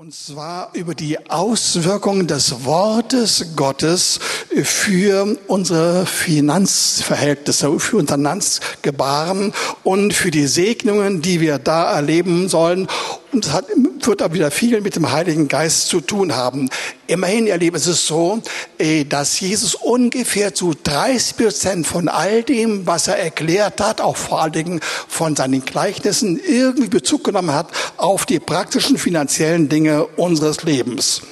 Und zwar über die Auswirkungen des Wortes Gottes für unsere Finanzverhältnisse, für unser Finanzgebaren und für die Segnungen, die wir da erleben sollen. Und es hat, wird auch wieder viel mit dem Heiligen Geist zu tun haben. Immerhin, ihr Lieben, ist es so, äh, dass Jesus ungefähr zu 30 Prozent von all dem, was er erklärt hat, auch vor allen Dingen von seinen Gleichnissen, irgendwie Bezug genommen hat auf die praktischen finanziellen Dinge unseres Lebens.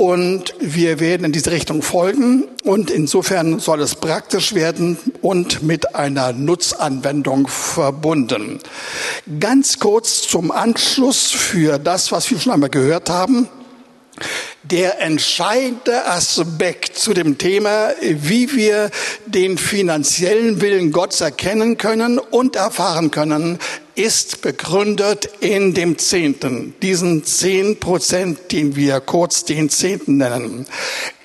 Und wir werden in diese Richtung folgen. Und insofern soll es praktisch werden und mit einer Nutzanwendung verbunden. Ganz kurz zum Anschluss für das, was wir schon einmal gehört haben. Der entscheidende Aspekt zu dem Thema, wie wir den finanziellen Willen Gottes erkennen können und erfahren können, ist begründet in dem Zehnten, diesen zehn Prozent, den wir kurz den Zehnten nennen.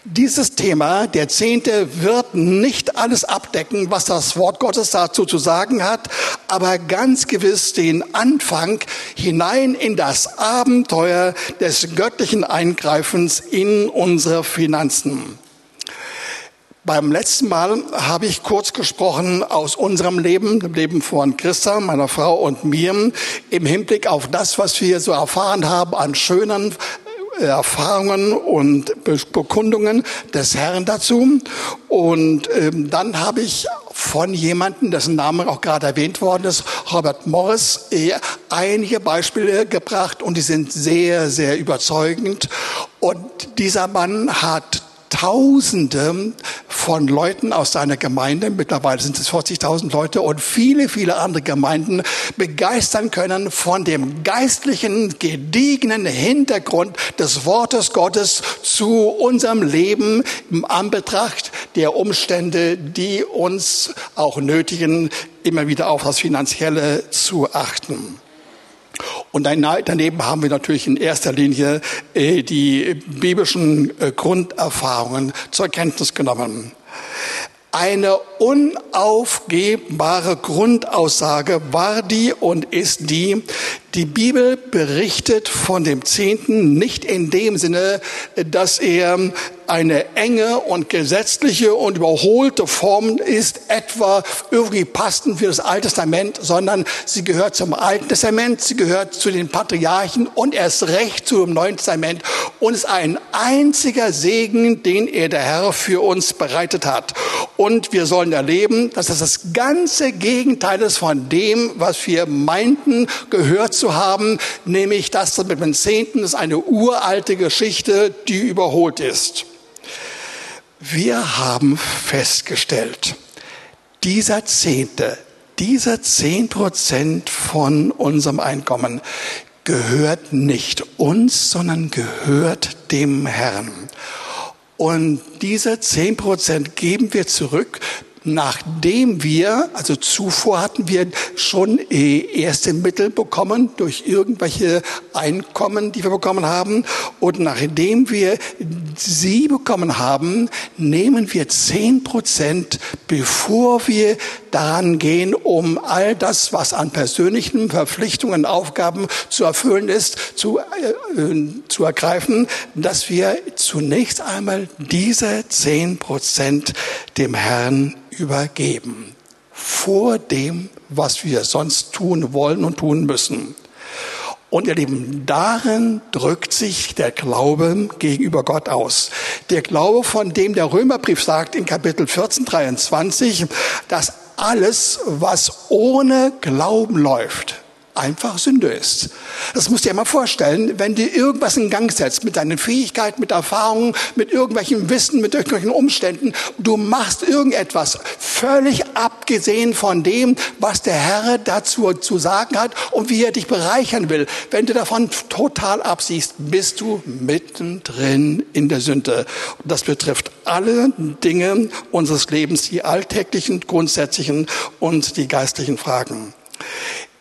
Dieses Thema, der Zehnte, wird nicht alles abdecken, was das Wort Gottes dazu zu sagen hat, aber ganz gewiss den Anfang hinein in das Abenteuer des göttlichen Eingreifens in unsere Finanzen. Beim letzten Mal habe ich kurz gesprochen aus unserem Leben, dem Leben von Christa, meiner Frau und mir, im Hinblick auf das, was wir so erfahren haben an schönen äh, Erfahrungen und Bekundungen des Herrn dazu. Und ähm, dann habe ich von jemandem, dessen Name auch gerade erwähnt worden ist, Robert Morris, äh, einige Beispiele gebracht und die sind sehr, sehr überzeugend. Und dieser Mann hat Tausende von Leuten aus seiner Gemeinde, mittlerweile sind es 40.000 Leute und viele, viele andere Gemeinden begeistern können von dem geistlichen, gediegenen Hintergrund des Wortes Gottes zu unserem Leben im Anbetracht der Umstände, die uns auch nötigen, immer wieder auf das Finanzielle zu achten. Und daneben haben wir natürlich in erster Linie äh, die biblischen äh, Grunderfahrungen zur Kenntnis genommen. Eine unaufgebbare Grundaussage war die und ist die, die Bibel berichtet von dem Zehnten nicht in dem Sinne, dass er eine enge und gesetzliche und überholte Form ist, etwa irgendwie passend für das Alte Testament, sondern sie gehört zum Alten Testament, sie gehört zu den Patriarchen und erst recht zum Neuen Testament und ist ein einziger Segen, den er der Herr für uns bereitet hat. Und wir sollen erleben, dass das das ganze Gegenteil ist von dem, was wir meinten, gehört zu haben, nämlich das mit dem Zehnten ist eine uralte Geschichte, die überholt ist. Wir haben festgestellt, dieser Zehnte, dieser zehn Prozent von unserem Einkommen gehört nicht uns, sondern gehört dem Herrn. Und diese zehn Prozent geben wir zurück nachdem wir, also zuvor hatten wir schon äh, erste Mittel bekommen durch irgendwelche Einkommen, die wir bekommen haben. Und nachdem wir sie bekommen haben, nehmen wir zehn Prozent, bevor wir daran gehen, um all das, was an persönlichen Verpflichtungen, Aufgaben zu erfüllen ist, zu, äh, äh zu ergreifen, dass wir zunächst einmal diese zehn Prozent dem Herrn übergeben. Vor dem, was wir sonst tun wollen und tun müssen. Und ihr Lieben, darin drückt sich der Glaube gegenüber Gott aus. Der Glaube, von dem der Römerbrief sagt in Kapitel 14, 23, dass alles, was ohne Glauben läuft, einfach Sünde ist. Das musst du dir mal vorstellen, wenn du irgendwas in Gang setzt mit deinen Fähigkeiten, mit Erfahrungen, mit irgendwelchem Wissen, mit irgendwelchen Umständen, du machst irgendetwas völlig abgesehen von dem, was der Herr dazu zu sagen hat und wie er dich bereichern will. Wenn du davon total absiehst, bist du mittendrin in der Sünde. Das betrifft alle Dinge unseres Lebens, die alltäglichen, grundsätzlichen und die geistlichen Fragen.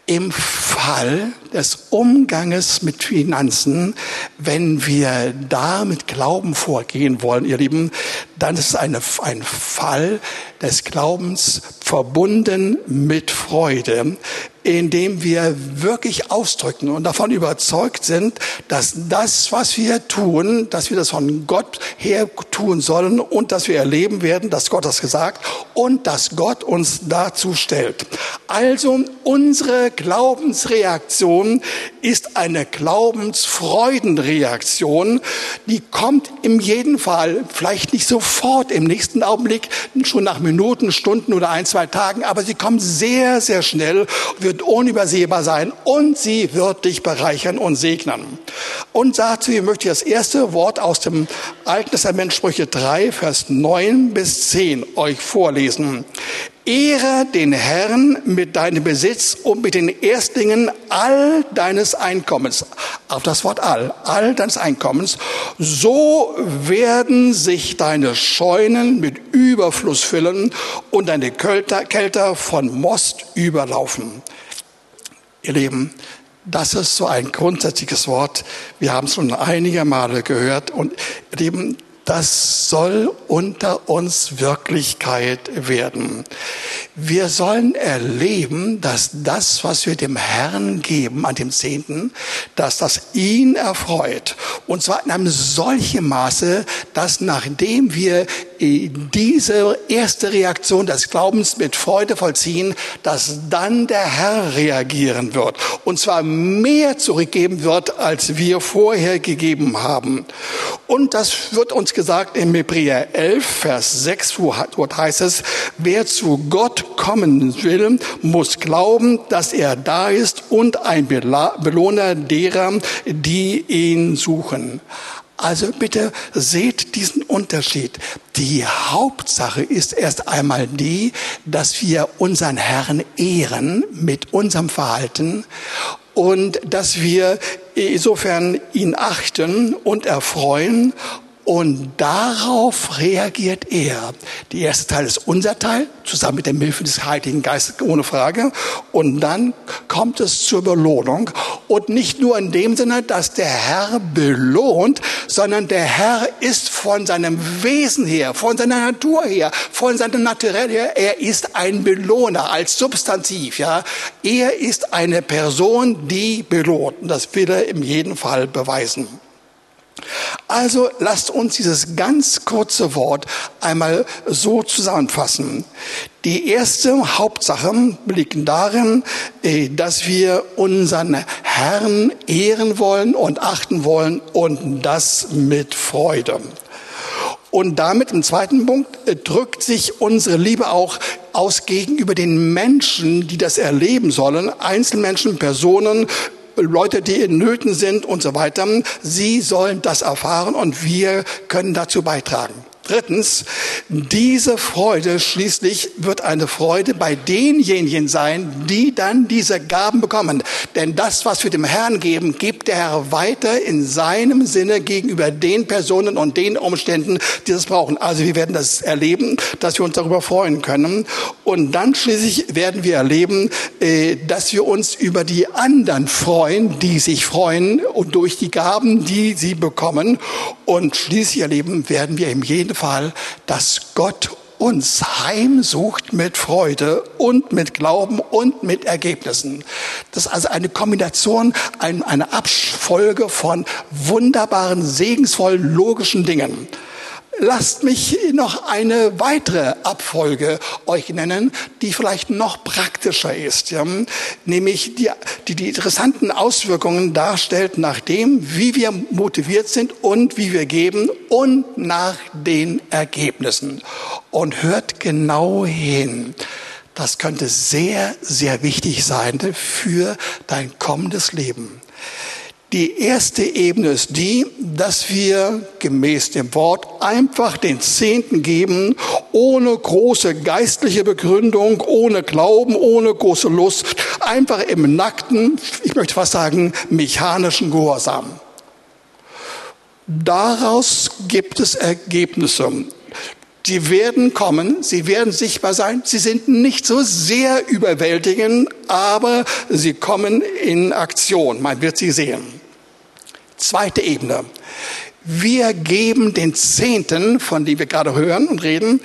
Im Fall des Umganges mit Finanzen, wenn wir da mit Glauben vorgehen wollen, ihr Lieben, dann ist es ein Fall des Glaubens verbunden mit Freude, indem wir wirklich ausdrücken und davon überzeugt sind, dass das, was wir tun, dass wir das von Gott her tun sollen und dass wir erleben werden, dass Gott das gesagt und dass Gott uns dazu stellt. Also unsere Glaubensreaktion ist eine Glaubensfreudenreaktion, die kommt im jeden Fall vielleicht nicht sofort im nächsten Augenblick, schon nach Minuten, Stunden oder ein, zwei Tagen, aber sie kommt sehr, sehr schnell, wird unübersehbar sein und sie wird dich bereichern und segnen. Und dazu möchte ich das erste Wort aus dem Alten Testament Sprüche 3, Vers 9 bis 10 euch vorlesen. Ehre den Herrn mit deinem Besitz und mit den Erstlingen all deines Einkommens. Auf das Wort all, all deines Einkommens. So werden sich deine Scheunen mit Überfluss füllen und deine Kälter, von Most überlaufen. Ihr Lieben, das ist so ein grundsätzliches Wort. Wir haben es schon einige Male gehört und ihr Lieben, das soll unter uns Wirklichkeit werden. Wir sollen erleben, dass das, was wir dem Herrn geben an dem Zehnten, dass das ihn erfreut. Und zwar in einem solchen Maße, dass nachdem wir diese erste Reaktion des Glaubens mit Freude vollziehen, dass dann der Herr reagieren wird. Und zwar mehr zurückgeben wird, als wir vorher gegeben haben. Und das wird uns gesagt im Hebräer 11, Vers 6, wo dort heißt es, wer zu Gott kommen will, muss glauben, dass er da ist und ein Belohner derer, die ihn suchen. Also bitte seht diesen Unterschied. Die Hauptsache ist erst einmal die, dass wir unseren Herrn ehren mit unserem Verhalten und dass wir insofern ihn achten und erfreuen und darauf reagiert er. Der erste Teil ist unser Teil, zusammen mit der Hilfe des Heiligen Geistes, ohne Frage. Und dann kommt es zur Belohnung. Und nicht nur in dem Sinne, dass der Herr belohnt, sondern der Herr ist von seinem Wesen her, von seiner Natur her, von seinem Naturell her, er ist ein Belohner als Substantiv, ja. Er ist eine Person, die belohnt. Und das will er in jedem Fall beweisen. Also lasst uns dieses ganz kurze Wort einmal so zusammenfassen. Die erste Hauptsache liegt darin, äh, dass wir unseren Herrn ehren wollen und achten wollen und das mit Freude. Und damit im zweiten Punkt äh, drückt sich unsere Liebe auch aus gegenüber den Menschen, die das erleben sollen, Einzelmenschen, Personen, Leute, die in Nöten sind und so weiter. Sie sollen das erfahren und wir können dazu beitragen. Drittens, diese Freude schließlich wird eine Freude bei denjenigen sein, die dann diese Gaben bekommen. Denn das, was wir dem Herrn geben, gibt der Herr weiter in seinem Sinne gegenüber den Personen und den Umständen, die das brauchen. Also wir werden das erleben, dass wir uns darüber freuen können. Und dann schließlich werden wir erleben, äh, dass wir uns über die anderen freuen, die sich freuen und durch die Gaben, die sie bekommen. Und schließlich erleben werden wir in jedem Fall, dass Gott uns heimsucht mit Freude und mit Glauben und mit Ergebnissen. Das ist also eine Kombination, eine Abfolge von wunderbaren, segensvollen, logischen Dingen. Lasst mich noch eine weitere Abfolge euch nennen, die vielleicht noch praktischer ist, ja? nämlich die, die die interessanten Auswirkungen darstellt nach dem, wie wir motiviert sind und wie wir geben und nach den Ergebnissen. Und hört genau hin. Das könnte sehr, sehr wichtig sein für dein kommendes Leben. Die erste Ebene ist die, dass wir gemäß dem Wort einfach den Zehnten geben, ohne große geistliche Begründung, ohne Glauben, ohne große Lust, einfach im nackten, ich möchte fast sagen, mechanischen Gehorsam. Daraus gibt es Ergebnisse. Die werden kommen, sie werden sichtbar sein. Sie sind nicht so sehr überwältigend, aber sie kommen in Aktion. Man wird sie sehen. Zweite Ebene. Wir geben den Zehnten, von dem wir gerade hören und reden,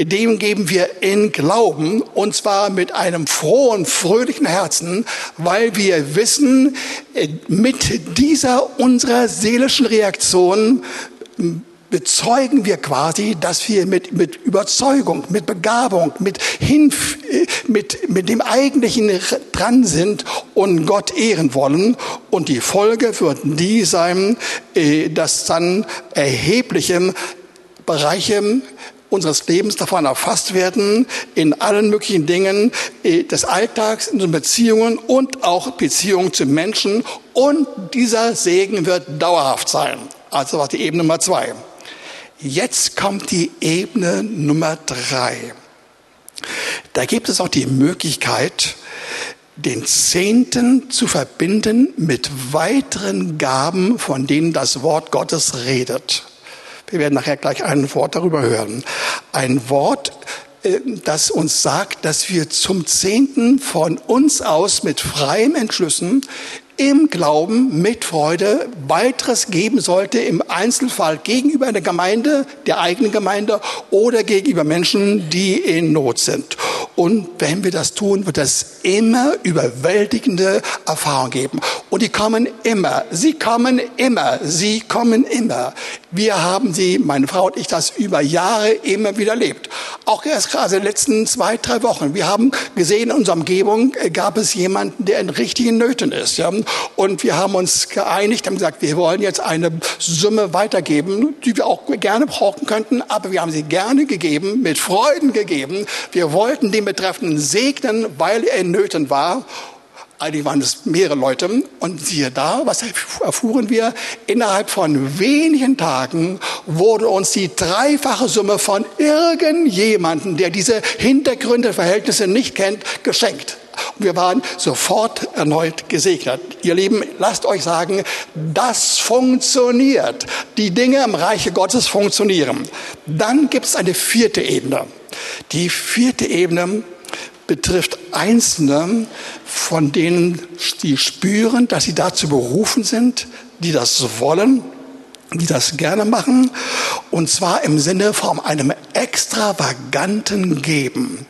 dem geben wir in Glauben und zwar mit einem frohen, fröhlichen Herzen, weil wir wissen, äh, mit dieser unserer seelischen Reaktion bezeugen wir quasi, dass wir mit, mit Überzeugung, mit Begabung, mit, Hinf mit, mit dem Eigentlichen dran sind und Gott ehren wollen. Und die Folge wird die sein, äh, dass dann erhebliche Bereiche unseres Lebens davon erfasst werden, in allen möglichen Dingen äh, des Alltags, in den Beziehungen und auch Beziehungen zu Menschen. Und dieser Segen wird dauerhaft sein. Also war die Ebene Nummer zwei. Jetzt kommt die Ebene Nummer drei. Da gibt es auch die Möglichkeit, den Zehnten zu verbinden mit weiteren Gaben, von denen das Wort Gottes redet. Wir werden nachher gleich ein Wort darüber hören. Ein Wort, äh, das uns sagt, dass wir zum Zehnten von uns aus mit freiem Entschlüssen im Glauben mit Freude weiteres geben sollte, im Einzelfall gegenüber der Gemeinde, der eigenen Gemeinde oder gegenüber Menschen, die in Not sind. Und wenn wir das tun, wird es immer überwältigende Erfahrungen geben. Und die kommen immer. Sie kommen immer. Sie kommen immer. Wir haben sie, meine Frau und ich, das über Jahre immer wieder erlebt. Auch erst gerade in den letzten zwei, drei Wochen. Wir haben gesehen, in unserer Umgebung äh, gab es jemanden, der in richtigen Nöten ist. Und wir haben uns geeinigt, haben gesagt, wir wollen jetzt eine Summe weitergeben, die wir auch gerne brauchen könnten, aber wir haben sie gerne gegeben, mit Freuden gegeben. Wir wollten den Betreffenden segnen, weil er in Nöten war. Eigentlich waren es mehrere Leute. Und siehe da, was erfuhren wir? Innerhalb von wenigen Tagen wurde uns die dreifache Summe von irgendjemanden, der diese Hintergründe, Verhältnisse nicht kennt, geschenkt. Und wir waren sofort erneut gesegnet. Ihr Lieben, lasst euch sagen, das funktioniert. Die Dinge im Reiche Gottes funktionieren. Dann gibt es eine vierte Ebene. Die vierte Ebene betrifft Einzelne, von denen die spüren, dass sie dazu berufen sind, die das wollen, die das gerne machen, und zwar im Sinne von einem extravaganten Geben.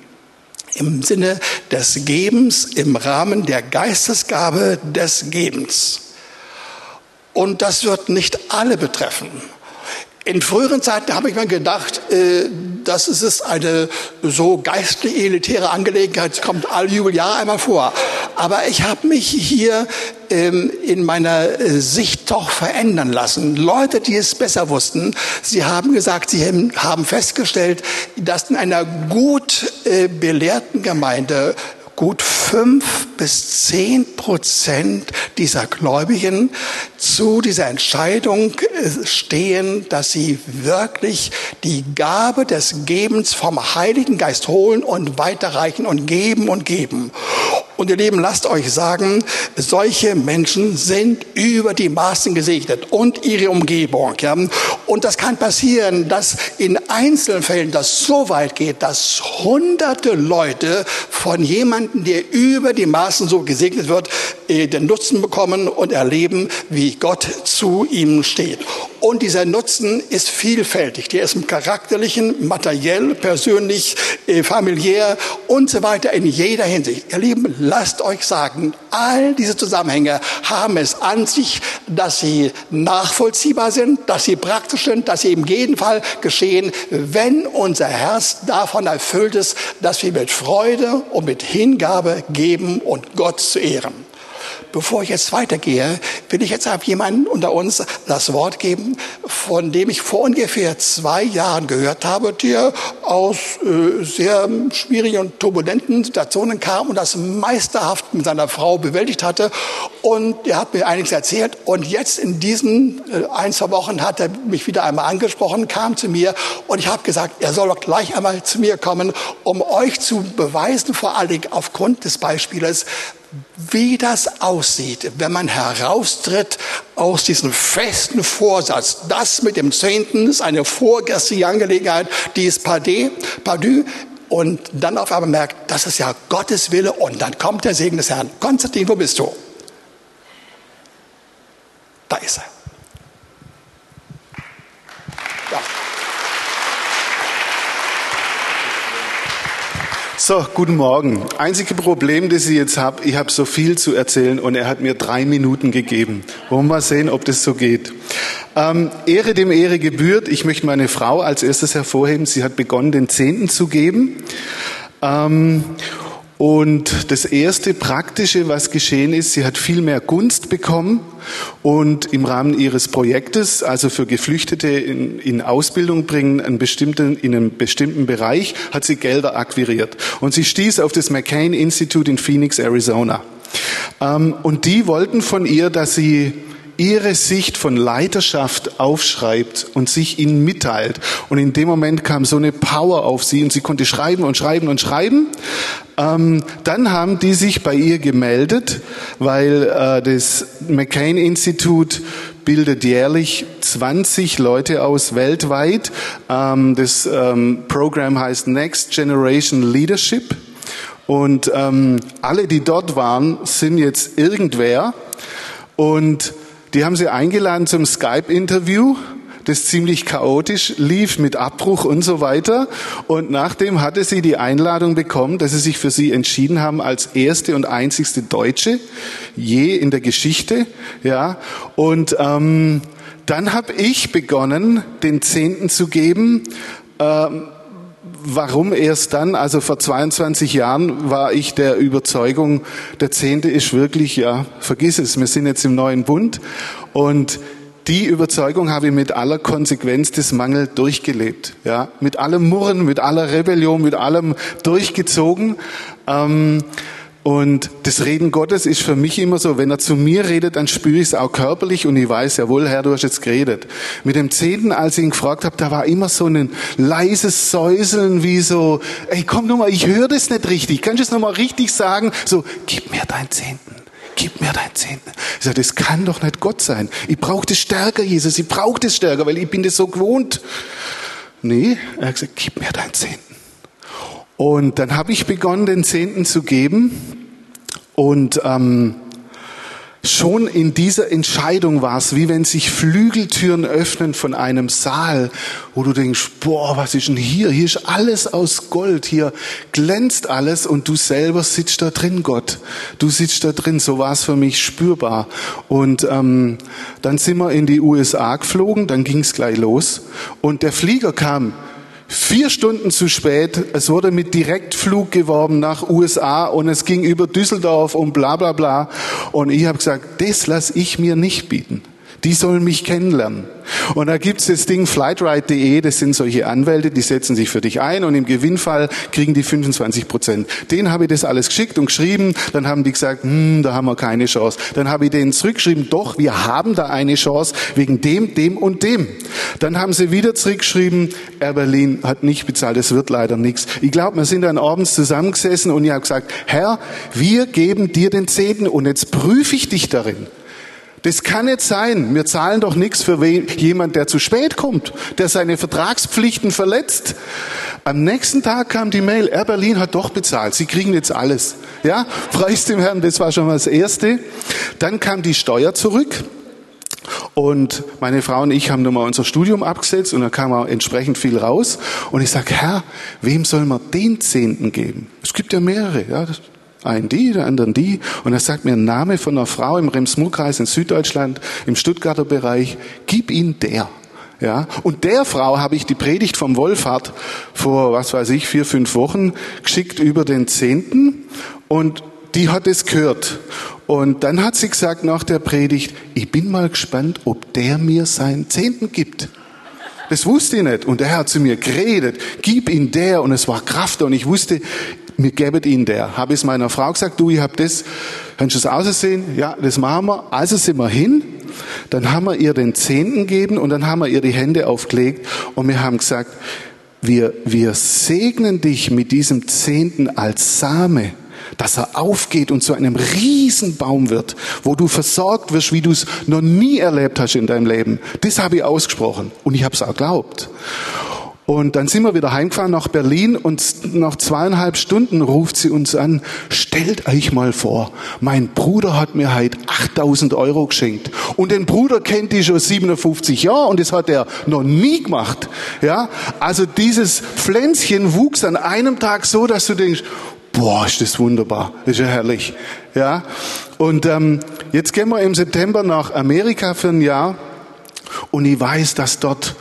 Im Sinne des Gebens im Rahmen der Geistesgabe des Gebens. Und das wird nicht alle betreffen. In früheren Zeiten habe ich mir gedacht, äh, das ist eine so geistlich elitäre Angelegenheit, es kommt all Jubeljahr einmal vor. Aber ich habe mich hier ähm, in meiner äh, Sicht doch verändern lassen. Leute, die es besser wussten, sie haben gesagt, sie haben festgestellt, dass in einer gut äh, belehrten Gemeinde gut fünf bis zehn Prozent dieser Gläubigen zu dieser Entscheidung äh, stehen, dass sie wirklich die Gabe des Gebens vom Heiligen Geist holen und weiterreichen und geben und geben. Und ihr Lieben, lasst euch sagen, solche Menschen sind über die Maßen gesegnet und ihre Umgebung. Ja? Und das kann passieren, dass in Einzelfällen das so weit geht, dass hunderte Leute von jemandem, der über die Maßen so gesegnet wird, äh, den Nutzen bekommen und erleben, wie Gott zu ihm steht. Und dieser Nutzen ist vielfältig. Der ist im charakterlichen, materiell, persönlich, äh, familiär und so weiter in jeder Hinsicht. Ihr Lieben, lasst euch sagen, all diese Zusammenhänge haben es an sich, dass sie nachvollziehbar sind, dass sie praktisch sind, dass sie im jeden Fall geschehen, wenn unser Herz davon erfüllt ist, dass wir mit Freude und mit Hingabe geben und Gott zu ehren. Bevor ich jetzt weitergehe, will ich jetzt auf jemanden unter uns das Wort geben, von dem ich vor ungefähr zwei Jahren gehört habe, der aus äh, sehr schwierigen und turbulenten Situationen kam und das meisterhaft mit seiner Frau bewältigt hatte. Und er hat mir einiges erzählt. Und jetzt in diesen äh, ein, zwei Wochen hat er mich wieder einmal angesprochen, kam zu mir und ich habe gesagt, er soll doch gleich einmal zu mir kommen, um euch zu beweisen, vor allen Dingen aufgrund des Beispieles, wie das aussieht, wenn man heraustritt aus diesem festen Vorsatz. Das mit dem Zehnten ist eine vorgestliche Angelegenheit, die ist pardé, pardue. Und dann auf einmal merkt, das ist ja Gottes Wille und dann kommt der Segen des Herrn. Konstantin, wo bist du? Da ist er. So, guten Morgen. Einzige Problem, das ich jetzt habe, ich habe so viel zu erzählen und er hat mir drei Minuten gegeben. Wollen wir mal sehen, ob das so geht. Ähm, Ehre dem Ehre gebührt. Ich möchte meine Frau als erstes hervorheben. Sie hat begonnen, den Zehnten zu geben. Ähm, und das erste Praktische, was geschehen ist, sie hat viel mehr Gunst bekommen und im Rahmen ihres Projektes, also für Geflüchtete in, in Ausbildung bringen, einen bestimmten, in einem bestimmten Bereich, hat sie Gelder akquiriert. Und sie stieß auf das McCain Institute in Phoenix, Arizona. Ähm, und die wollten von ihr, dass sie ihre Sicht von Leiterschaft aufschreibt und sich ihnen mitteilt. Und in dem Moment kam so eine Power auf sie und sie konnte schreiben und schreiben und schreiben. Ähm, dann haben die sich bei ihr gemeldet, weil äh, das McCain-Institut bildet jährlich 20 Leute aus weltweit. Ähm, das ähm, Programm heißt Next Generation Leadership. Und ähm, alle, die dort waren, sind jetzt irgendwer. Und die haben sie eingeladen zum Skype-Interview das ziemlich chaotisch lief mit Abbruch und so weiter. Und nachdem hatte sie die Einladung bekommen, dass sie sich für sie entschieden haben als erste und einzigste Deutsche je in der Geschichte. Ja, und ähm, dann habe ich begonnen, den Zehnten zu geben. Ähm, Warum erst dann? Also vor 22 Jahren war ich der Überzeugung, der Zehnte ist wirklich, ja, vergiss es, wir sind jetzt im neuen Bund und die Überzeugung habe ich mit aller Konsequenz des Mangels durchgelebt. Ja, mit allem Murren, mit aller Rebellion, mit allem durchgezogen. Ähm, und das Reden Gottes ist für mich immer so, wenn er zu mir redet, dann spüre ich es auch körperlich und ich weiß, jawohl, Herr, du hast jetzt geredet. Mit dem Zehnten, als ich ihn gefragt habe, da war immer so ein leises Säuseln wie so, ey, komm nur mal, ich höre das nicht richtig. Kannst du es nochmal richtig sagen? So, gib mir dein Zehnten gib mir dein Zehnten. Ich sage, das kann doch nicht Gott sein. Ich brauche das stärker, Jesus. Ich brauche das stärker, weil ich bin das so gewohnt. Nee, er hat gesagt, gib mir dein Zehnten. Und dann habe ich begonnen, den Zehnten zu geben. Und ähm, Schon in dieser Entscheidung war es, wie wenn sich Flügeltüren öffnen von einem Saal, wo du denkst, boah, was ist denn hier? Hier ist alles aus Gold, hier glänzt alles und du selber sitzt da drin, Gott. Du sitzt da drin, so war es für mich spürbar. Und ähm, dann sind wir in die USA geflogen, dann ging es gleich los und der Flieger kam Vier Stunden zu spät, es wurde mit Direktflug geworben nach USA und es ging über Düsseldorf und bla bla bla. Und ich habe gesagt, das lasse ich mir nicht bieten. Die sollen mich kennenlernen. Und da gibt's das Ding flightride.de, das sind solche Anwälte, die setzen sich für dich ein und im Gewinnfall kriegen die 25 Prozent. Denen habe ich das alles geschickt und geschrieben, dann haben die gesagt, hm, da haben wir keine Chance. Dann habe ich denen zurückgeschrieben, doch, wir haben da eine Chance wegen dem, dem und dem. Dann haben sie wieder zurückgeschrieben, Air Berlin hat nicht bezahlt, es wird leider nichts. Ich glaube, wir sind dann abends zusammengesessen und ich habe gesagt, Herr, wir geben dir den Zehnten und jetzt prüfe ich dich darin. Das kann nicht sein. Wir zahlen doch nichts für jemand, der zu spät kommt, der seine Vertragspflichten verletzt. Am nächsten Tag kam die Mail, Air Berlin hat doch bezahlt. Sie kriegen jetzt alles. Ja, preis dem Herrn, das war schon mal das Erste. Dann kam die Steuer zurück. Und meine Frau und ich haben nochmal unser Studium abgesetzt und da kam auch entsprechend viel raus. Und ich sage, Herr, wem soll man den Zehnten geben? Es gibt ja mehrere. Ja, einen die, der anderen die. Und er sagt mir ein Name von einer Frau im Rems-Murr-Kreis in Süddeutschland, im Stuttgarter Bereich. Gib ihn der. Ja, und der Frau habe ich die Predigt vom Wohlfahrt vor, was weiß ich, vier, fünf Wochen geschickt über den Zehnten und die hat es gehört. Und dann hat sie gesagt nach der Predigt, ich bin mal gespannt, ob der mir seinen Zehnten gibt. Das wusste ich nicht. Und er hat zu mir geredet, gib ihn der. Und es war Kraft. Und ich wusste, wir geben ihn der. Habe ich meiner Frau gesagt, du, ich habe das, kannst du das aussehen? Ja, das machen wir. Also sind wir hin. Dann haben wir ihr den Zehnten gegeben und dann haben wir ihr die Hände aufgelegt und wir haben gesagt, wir, wir segnen dich mit diesem Zehnten als Same dass er aufgeht und zu einem Riesenbaum wird, wo du versorgt wirst, wie du es noch nie erlebt hast in deinem Leben. Das habe ich ausgesprochen und ich habe es auch glaubt. Und dann sind wir wieder heimgefahren nach Berlin und nach zweieinhalb Stunden ruft sie uns an, stellt euch mal vor, mein Bruder hat mir heute 8000 Euro geschenkt. Und den Bruder kennt die schon 57 Jahre und das hat er noch nie gemacht. Ja, also dieses Pflänzchen wuchs an einem Tag so, dass du denkst, boah, ist das wunderbar, ist ja herrlich. Ja, und ähm, jetzt gehen wir im September nach Amerika für ein Jahr und ich weiß, dass dort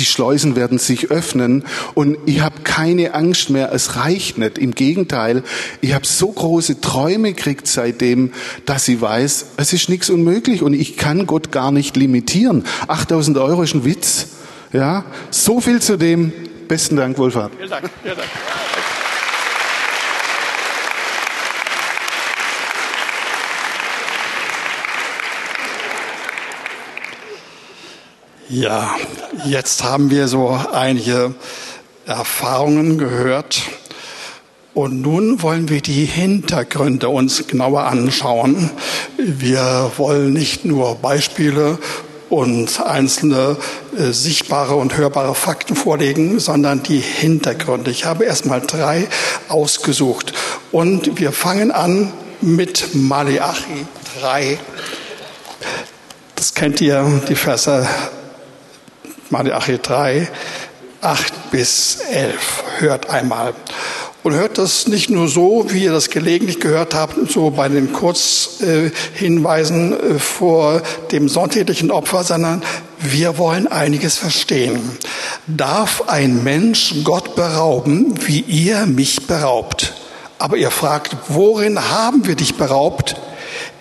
die Schleusen werden sich öffnen und ich habe keine Angst mehr. Es reicht nicht. Im Gegenteil, ich habe so große Träume gekriegt seitdem, dass ich weiß, es ist nichts unmöglich und ich kann Gott gar nicht limitieren. 8000 Euro ist ein Witz. Ja, so viel zu dem. Besten Dank, Wolfhard. Vielen Dank. Vielen Dank. Ja, jetzt haben wir so einige Erfahrungen gehört. Und nun wollen wir die Hintergründe uns genauer anschauen. Wir wollen nicht nur Beispiele und einzelne äh, sichtbare und hörbare Fakten vorlegen, sondern die Hintergründe. Ich habe erstmal drei ausgesucht. Und wir fangen an mit Malachi 3. Das kennt ihr, die Verse Malachi 3, 8 bis 11. Hört einmal. Und hört das nicht nur so, wie ihr das gelegentlich gehört habt, so bei den Kurzhinweisen äh, vor dem sonntäglichen Opfer, sondern wir wollen einiges verstehen. Darf ein Mensch Gott berauben, wie ihr mich beraubt? Aber ihr fragt, worin haben wir dich beraubt?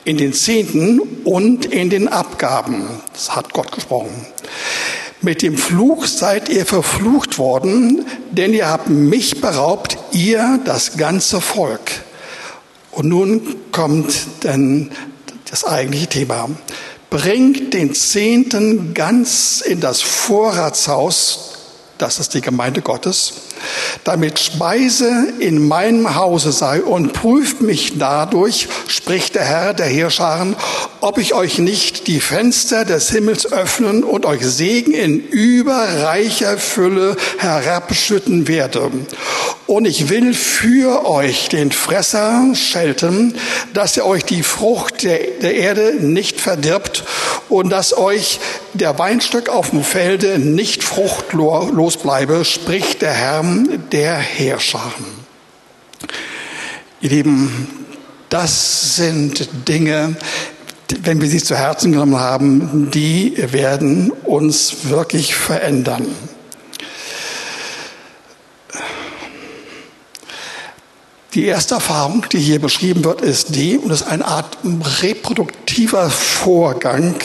In den Zehnten und in den Abgaben. Das hat Gott gesprochen. Mit dem Fluch seid ihr verflucht worden, denn ihr habt mich beraubt, ihr das ganze Volk. Und nun kommt dann das eigentliche Thema. Bringt den Zehnten ganz in das Vorratshaus, das ist die Gemeinde Gottes, damit Speise in meinem Hause sei und prüft mich dadurch, spricht der Herr der Heerscharen, ob ich euch nicht die Fenster des Himmels öffnen und euch Segen in überreicher Fülle herabschütten werde. Und ich will für euch den Fresser schelten, dass er euch die Frucht der, Erde nicht verdirbt und dass euch der Weinstock auf dem Felde nicht fruchtlos bleibe, spricht der Herr der Heerscharen. Ihr Lieben, das sind Dinge, wenn wir sie zu Herzen genommen haben, die werden uns wirklich verändern. Die erste Erfahrung, die hier beschrieben wird, ist die, und das ist eine Art reproduktiver Vorgang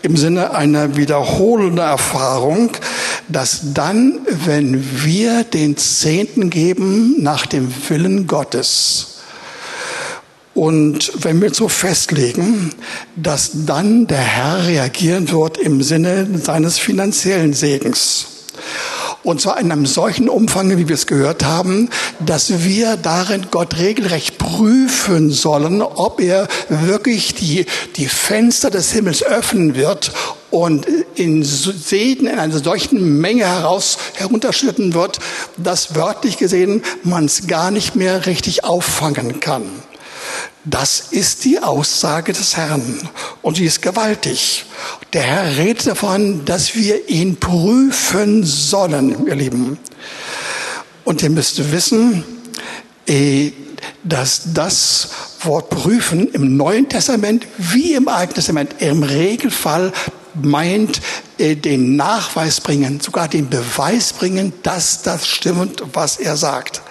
im Sinne einer wiederholenden Erfahrung, dass dann, wenn wir den Zehnten geben nach dem Willen Gottes, und wenn wir so festlegen, dass dann der Herr reagieren wird im Sinne seines finanziellen Segens. Und zwar in einem solchen Umfang, wie wir es gehört haben, dass wir darin Gott regelrecht prüfen sollen, ob er wirklich die, die Fenster des Himmels öffnen wird und in Segen in einer solchen Menge heraus herunterschütten wird, dass wörtlich gesehen man es gar nicht mehr richtig auffangen kann. Das ist die Aussage des Herrn und sie ist gewaltig. Der Herr redet davon, dass wir ihn prüfen sollen, ihr Lieben. Und ihr müsst wissen, eh, dass das Wort prüfen im Neuen Testament wie im Alten Testament im Regelfall meint äh, den Nachweis bringen, sogar den Beweis bringen, dass das stimmt, was er sagt.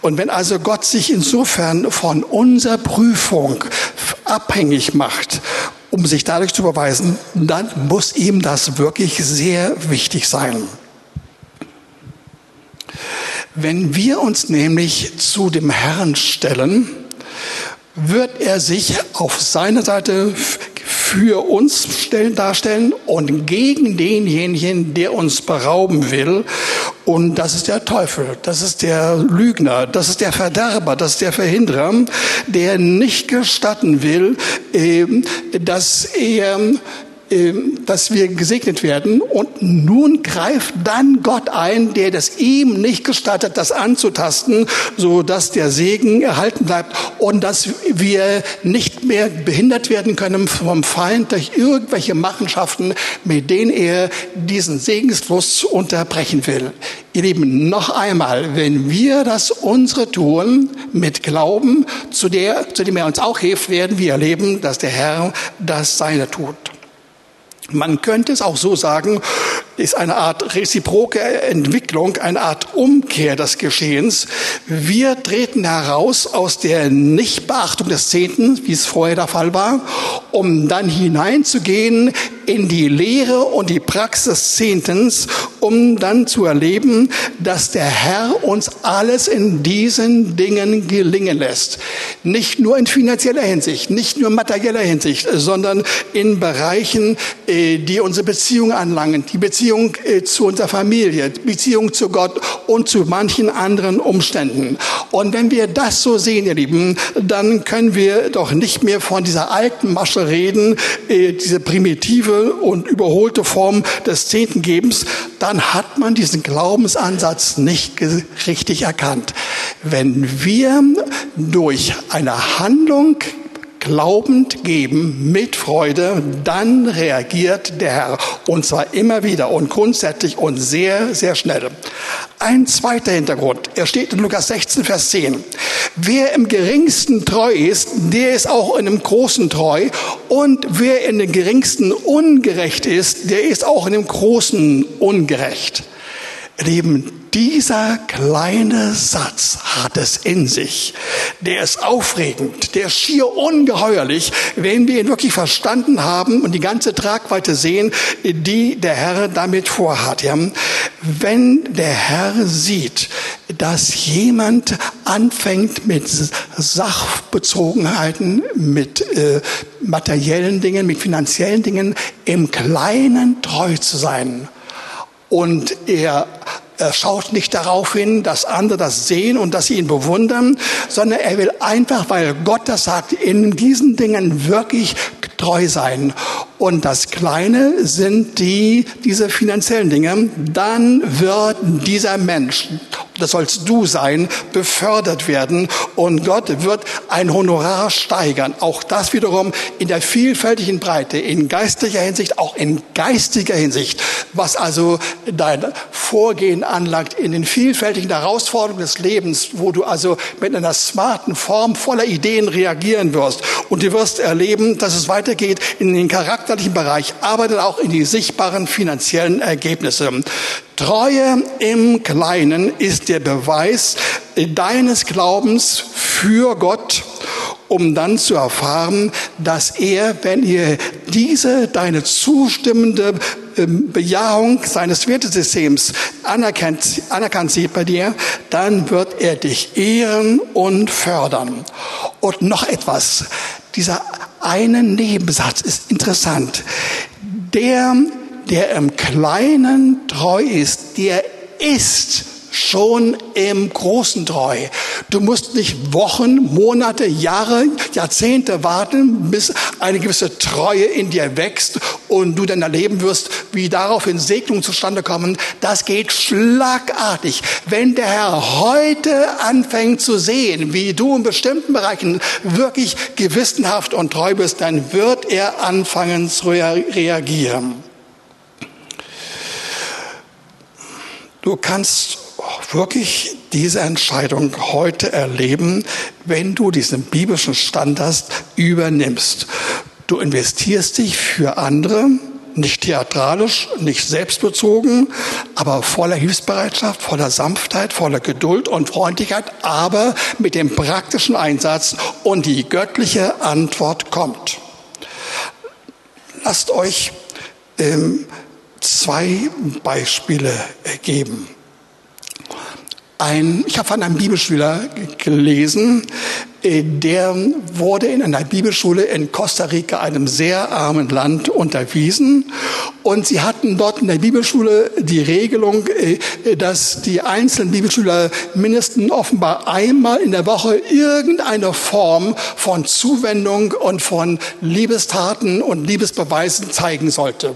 Und wenn also Gott sich insofern von unserer Prüfung abhängig macht, um sich dadurch zu beweisen, dann muss ihm das wirklich sehr wichtig sein. Wenn wir uns nämlich zu dem Herrn stellen, wird er sich auf seiner Seite für uns stellen, darstellen und gegen denjenigen, der uns berauben will. Und das ist der Teufel, das ist der Lügner, das ist der Verderber, das ist der Verhinderer, der nicht gestatten will, ähm, dass er dass wir gesegnet werden. Und nun greift dann Gott ein, der das ihm nicht gestattet, das anzutasten, so dass der Segen erhalten bleibt und dass wir nicht mehr behindert werden können vom Feind durch irgendwelche Machenschaften, mit denen er diesen Segensfluss unterbrechen will. Ihr Lieben, noch einmal, wenn wir das unsere tun mit Glauben, zu, der, zu dem er uns auch hilft, werden wir erleben, dass der Herr das Seine tut. Man könnte es auch so sagen, ist eine Art reziproke Entwicklung, eine Art Umkehr des Geschehens. Wir treten heraus aus der Nichtbeachtung des Zehnten, wie es vorher der Fall war, um dann hineinzugehen in die Lehre und die Praxis Zehntens, um dann zu erleben, dass der Herr uns alles in diesen Dingen gelingen lässt. Nicht nur in finanzieller Hinsicht, nicht nur in materieller Hinsicht, sondern in Bereichen, äh, die unsere Beziehung anlangen, die Beziehung äh, zu unserer Familie, Beziehung zu Gott und zu manchen anderen Umständen. Und wenn wir das so sehen, ihr Lieben, dann können wir doch nicht mehr von dieser alten Masche reden, äh, diese primitive und überholte Form des Zehntengebens, dann hat man diesen Glaubensansatz nicht richtig erkannt. Wenn wir durch eine Handlung glaubend geben mit Freude, dann reagiert der Herr. Und zwar immer wieder und grundsätzlich und sehr, sehr schnell. Ein zweiter Hintergrund. Er steht in Lukas 16, Vers 10. Wer im geringsten treu ist, der ist auch in dem großen treu. Und wer in dem geringsten ungerecht ist, der ist auch in dem großen ungerecht. Lieben, dieser kleine Satz hat es in sich. Der ist aufregend, der ist schier ungeheuerlich, wenn wir ihn wirklich verstanden haben und die ganze Tragweite sehen, die der Herr damit vorhat. Ja? Wenn der Herr sieht, dass jemand anfängt mit Sachbezogenheiten, mit äh, materiellen Dingen, mit finanziellen Dingen im Kleinen treu zu sein und er er schaut nicht darauf hin, dass andere das sehen und dass sie ihn bewundern, sondern er will einfach, weil Gott das sagt, in diesen Dingen wirklich treu sein. Und das Kleine sind die, diese finanziellen Dinge. Dann wird dieser Mensch, das sollst du sein, befördert werden und Gott wird ein Honorar steigern. Auch das wiederum in der vielfältigen Breite, in geistlicher Hinsicht, auch in geistiger Hinsicht, was also dein Vorgehen anlangt, in den vielfältigen Herausforderungen des Lebens, wo du also mit einer smarten Form voller Ideen reagieren wirst. Und du wirst erleben, dass es weitergeht in den charakterlichen Bereich, aber dann auch in die sichtbaren finanziellen Ergebnisse. Treue im Kleinen ist der Beweis deines Glaubens für Gott, um dann zu erfahren, dass er, wenn ihr diese deine zustimmende ähm, Bejahung seines Wertesystems anerkannt, anerkannt sieht bei dir, dann wird er dich ehren und fördern. Und noch etwas, dieser eine Nebensatz ist interessant. Der der im Kleinen treu ist, der ist schon im Großen treu. Du musst nicht Wochen, Monate, Jahre, Jahrzehnte warten, bis eine gewisse Treue in dir wächst und du dann erleben wirst, wie daraufhin Segnungen zustande kommen. Das geht schlagartig. Wenn der Herr heute anfängt zu sehen, wie du in bestimmten Bereichen wirklich gewissenhaft und treu bist, dann wird er anfangen zu reagieren. Du kannst wirklich diese Entscheidung heute erleben, wenn du diesen biblischen Standard übernimmst. Du investierst dich für andere, nicht theatralisch, nicht selbstbezogen, aber voller Hilfsbereitschaft, voller Sanftheit, voller Geduld und Freundlichkeit, aber mit dem praktischen Einsatz und die göttliche Antwort kommt. Lasst euch ähm, zwei Beispiele geben. Ein, ich habe von einem Bibelschüler gelesen, äh, der wurde in einer Bibelschule in Costa Rica, einem sehr armen Land, unterwiesen. Und sie hatten dort in der Bibelschule die Regelung, äh, dass die einzelnen Bibelschüler mindestens offenbar einmal in der Woche irgendeine Form von Zuwendung und von Liebestaten und Liebesbeweisen zeigen sollte.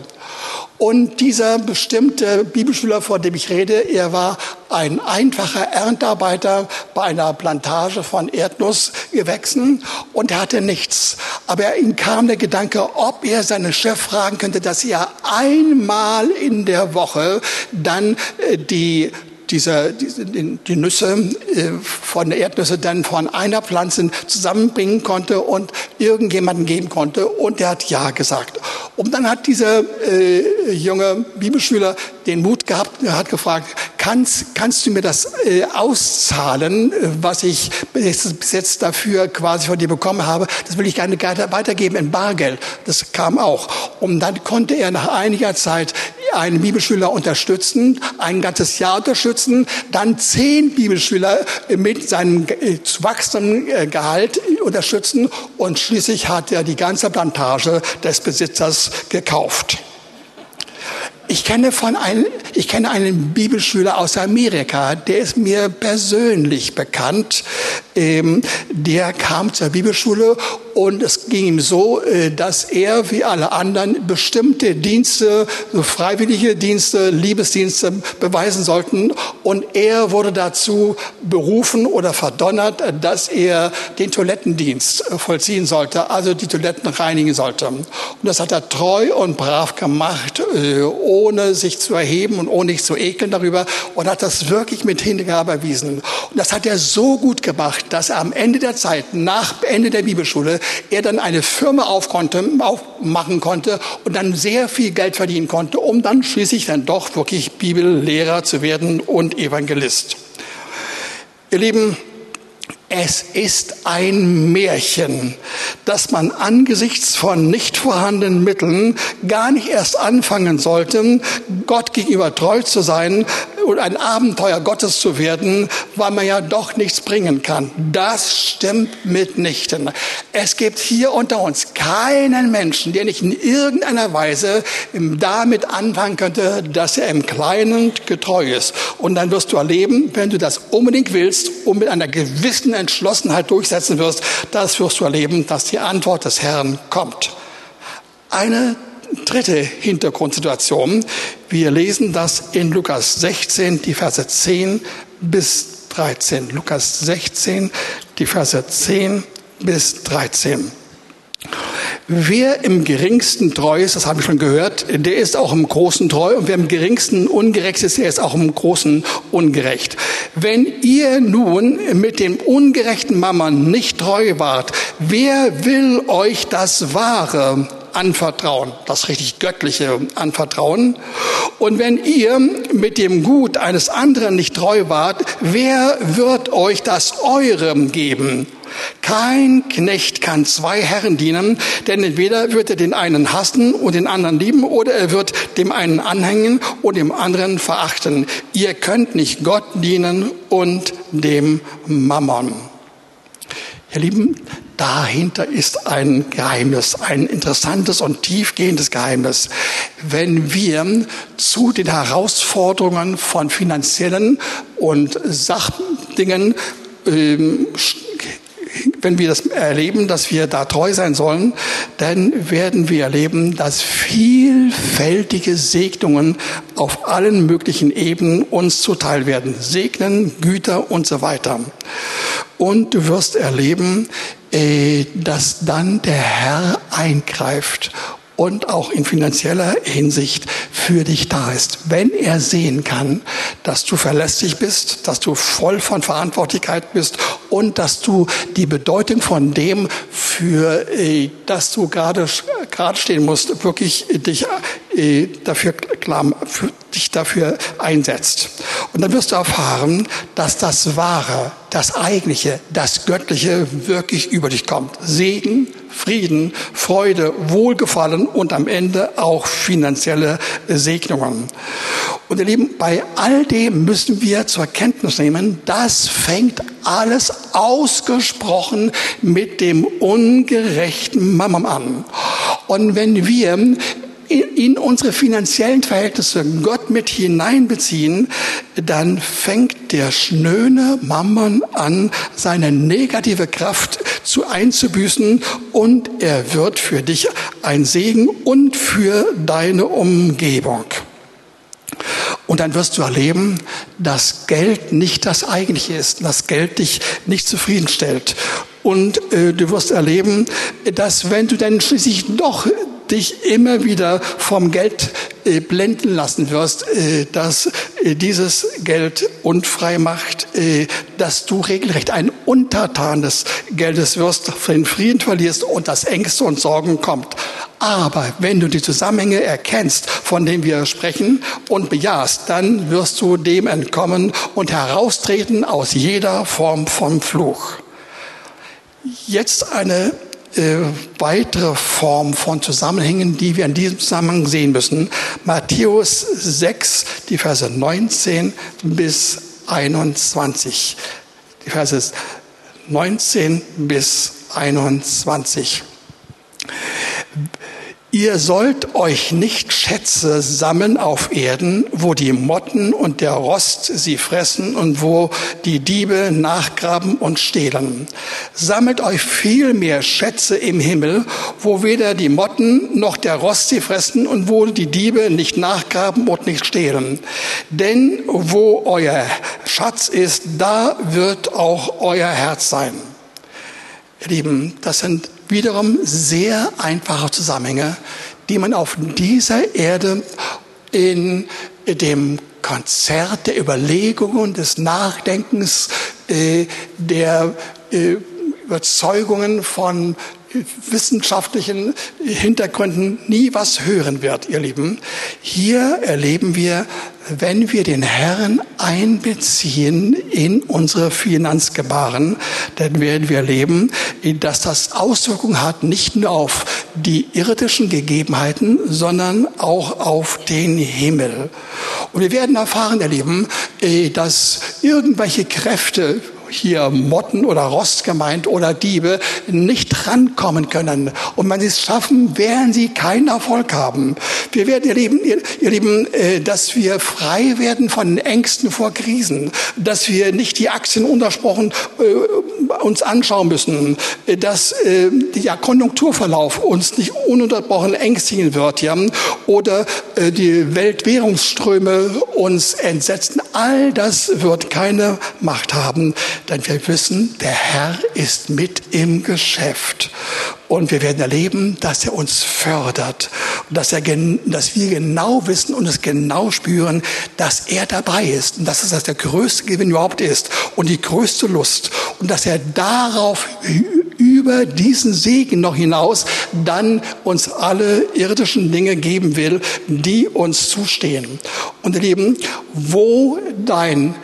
Und dieser bestimmte Bibelschüler, von dem ich rede, er war ein einfacher Erntearbeiter bei einer Plantage von Erdnussgewächsen und er hatte nichts. Aber ihm kam der Gedanke, ob er seinen Chef fragen könnte, dass er einmal in der Woche dann äh, die diese, diese, die Nüsse äh, von der Erdnüsse dann von einer Pflanze zusammenbringen konnte und irgendjemanden geben konnte. Und er hat Ja gesagt. Und dann hat dieser äh, junge Bibelschüler den Mut gehabt, er hat gefragt, kannst, kannst du mir das äh, auszahlen, was ich bis jetzt dafür quasi von dir bekommen habe? Das will ich gerne weitergeben in Bargeld. Das kam auch. Und dann konnte er nach einiger Zeit einen Bibelschüler unterstützen, ein ganzes Jahr unterstützen, dann zehn Bibelschüler mit seinem äh, wachsenden äh, Gehalt unterstützen und schließlich hat er die ganze Plantage des Besitzers gekauft. Ich kenne von einem, ich kenne einen Bibelschüler aus Amerika, der ist mir persönlich bekannt. Ähm, der kam zur Bibelschule und es ging ihm so, äh, dass er wie alle anderen bestimmte Dienste, so freiwillige Dienste, Liebesdienste beweisen sollten. Und er wurde dazu berufen oder verdonnert, dass er den Toilettendienst äh, vollziehen sollte, also die Toiletten reinigen sollte. Und das hat er treu und brav gemacht, äh, ohne sich zu erheben und ohne sich zu ekeln darüber und hat das wirklich mit Hingabe erwiesen. Und das hat er so gut gemacht, dass er am Ende der Zeit, nach Ende der Bibelschule, er dann eine Firma aufmachen konnte und dann sehr viel Geld verdienen konnte, um dann schließlich dann doch wirklich Bibellehrer zu werden und Evangelist. Ihr Lieben, es ist ein Märchen, dass man angesichts von nicht vorhandenen Mitteln gar nicht erst anfangen sollte, Gott gegenüber treu zu sein und ein Abenteuer Gottes zu werden, weil man ja doch nichts bringen kann. Das stimmt mitnichten. Es gibt hier unter uns keinen Menschen, der nicht in irgendeiner Weise damit anfangen könnte, dass er im Kleinen getreu ist. Und dann wirst du erleben, wenn du das unbedingt willst und mit einer gewissen Entschlossenheit durchsetzen wirst, das wirst du erleben, dass die Antwort des Herrn kommt. Eine dritte Hintergrundsituation. Wir lesen das in Lukas 16, die Verse 10 bis 13. Lukas 16, die Verse 10 bis 13. Wer im geringsten treu ist, das habe ich schon gehört, der ist auch im Großen treu. Und wer im geringsten ungerecht ist, der ist auch im Großen ungerecht. Wenn ihr nun mit dem ungerechten Mammon nicht treu wart, wer will euch das Wahre anvertrauen, das richtig göttliche anvertrauen. Und wenn ihr mit dem Gut eines anderen nicht treu wart, wer wird euch das Eure geben? Kein Knecht kann zwei Herren dienen, denn entweder wird er den einen hassen und den anderen lieben, oder er wird dem einen anhängen und dem anderen verachten. Ihr könnt nicht Gott dienen und dem Mammon. Ihr Lieben, dahinter ist ein Geheimnis, ein interessantes und tiefgehendes Geheimnis. Wenn wir zu den Herausforderungen von finanziellen und Sachdingen ähm, wenn wir das erleben, dass wir da treu sein sollen, dann werden wir erleben, dass vielfältige Segnungen auf allen möglichen Ebenen uns zuteil werden. Segnen, Güter und so weiter. Und du wirst erleben, äh, dass dann der Herr eingreift und auch in finanzieller Hinsicht für dich da ist. Wenn er sehen kann, dass du verlässlich bist, dass du voll von Verantwortlichkeit bist und dass du die Bedeutung von dem, für äh, das du gerade gerade stehen musst, wirklich dich äh, dafür klar, dich dafür einsetzt. Und dann wirst du erfahren, dass das Wahre, das Eigentliche, das Göttliche wirklich über dich kommt. Segen, Frieden, Freude, Wohlgefallen und am Ende auch finanzielle Segnungen. Und ihr Lieben, bei all dem müssen wir zur Kenntnis nehmen, das fängt alles ausgesprochen mit dem ungerechten Mammon an. Und wenn wir in unsere finanziellen Verhältnisse Gott mit hineinbeziehen, dann fängt der schnöne Mammon an, seine negative Kraft zu einzubüßen und er wird für dich ein Segen und für deine Umgebung. Und dann wirst du erleben, dass Geld nicht das Eigentliche ist, dass Geld dich nicht zufriedenstellt. Und äh, du wirst erleben, dass wenn du dann schließlich doch dich immer wieder vom Geld äh, blenden lassen wirst, äh, dass äh, dieses Geld unfrei macht, dass du regelrecht ein Untertan des Geldes wirst, den Frieden verlierst und das Ängste und Sorgen kommt. Aber wenn du die Zusammenhänge erkennst, von denen wir sprechen und bejahst, dann wirst du dem entkommen und heraustreten aus jeder Form von Fluch. Jetzt eine äh, weitere Form von Zusammenhängen, die wir in diesem Zusammenhang sehen müssen. Matthäus 6, die Verse 19 bis 21. Die Verse 19 bis 21. Ihr sollt euch nicht Schätze sammeln auf Erden, wo die Motten und der Rost sie fressen und wo die Diebe nachgraben und stehlen. Sammelt euch viel mehr Schätze im Himmel, wo weder die Motten noch der Rost sie fressen und wo die Diebe nicht nachgraben und nicht stehlen. Denn wo euer Schatz ist, da wird auch euer Herz sein. Ihr Lieben, das sind wiederum sehr einfache Zusammenhänge, die man auf dieser Erde in dem Konzert der Überlegungen, des Nachdenkens, äh, der äh, Überzeugungen von wissenschaftlichen Hintergründen nie was hören wird, ihr Lieben. Hier erleben wir, wenn wir den Herrn einbeziehen in unsere Finanzgebaren, dann werden wir erleben, dass das Auswirkungen hat nicht nur auf die irdischen Gegebenheiten, sondern auch auf den Himmel. Und wir werden erfahren, erleben, dass irgendwelche Kräfte hier Motten oder Rost gemeint oder Diebe nicht rankommen können. Und wenn sie es schaffen, werden sie keinen Erfolg haben. Wir werden, ihr Lieben, ihr, ihr Lieben, äh, dass wir frei werden von Ängsten vor Krisen, dass wir nicht die Aktien untersprochen äh, uns anschauen müssen, äh, dass der Konjunkturverlauf uns nicht ununterbrochen ängstigen wird, ja, oder die Weltwährungsströme uns entsetzen. All das wird keine Macht haben. Denn wir wissen, der Herr ist mit im Geschäft. Und wir werden erleben, dass er uns fördert. Und dass, er, dass wir genau wissen und es genau spüren, dass er dabei ist. Und dass es das der größte Gewinn überhaupt ist. Und die größte Lust. Und dass er darauf über diesen Segen noch hinaus dann uns alle irdischen Dinge geben will, die uns zustehen. Und ihr Lieben, wo dein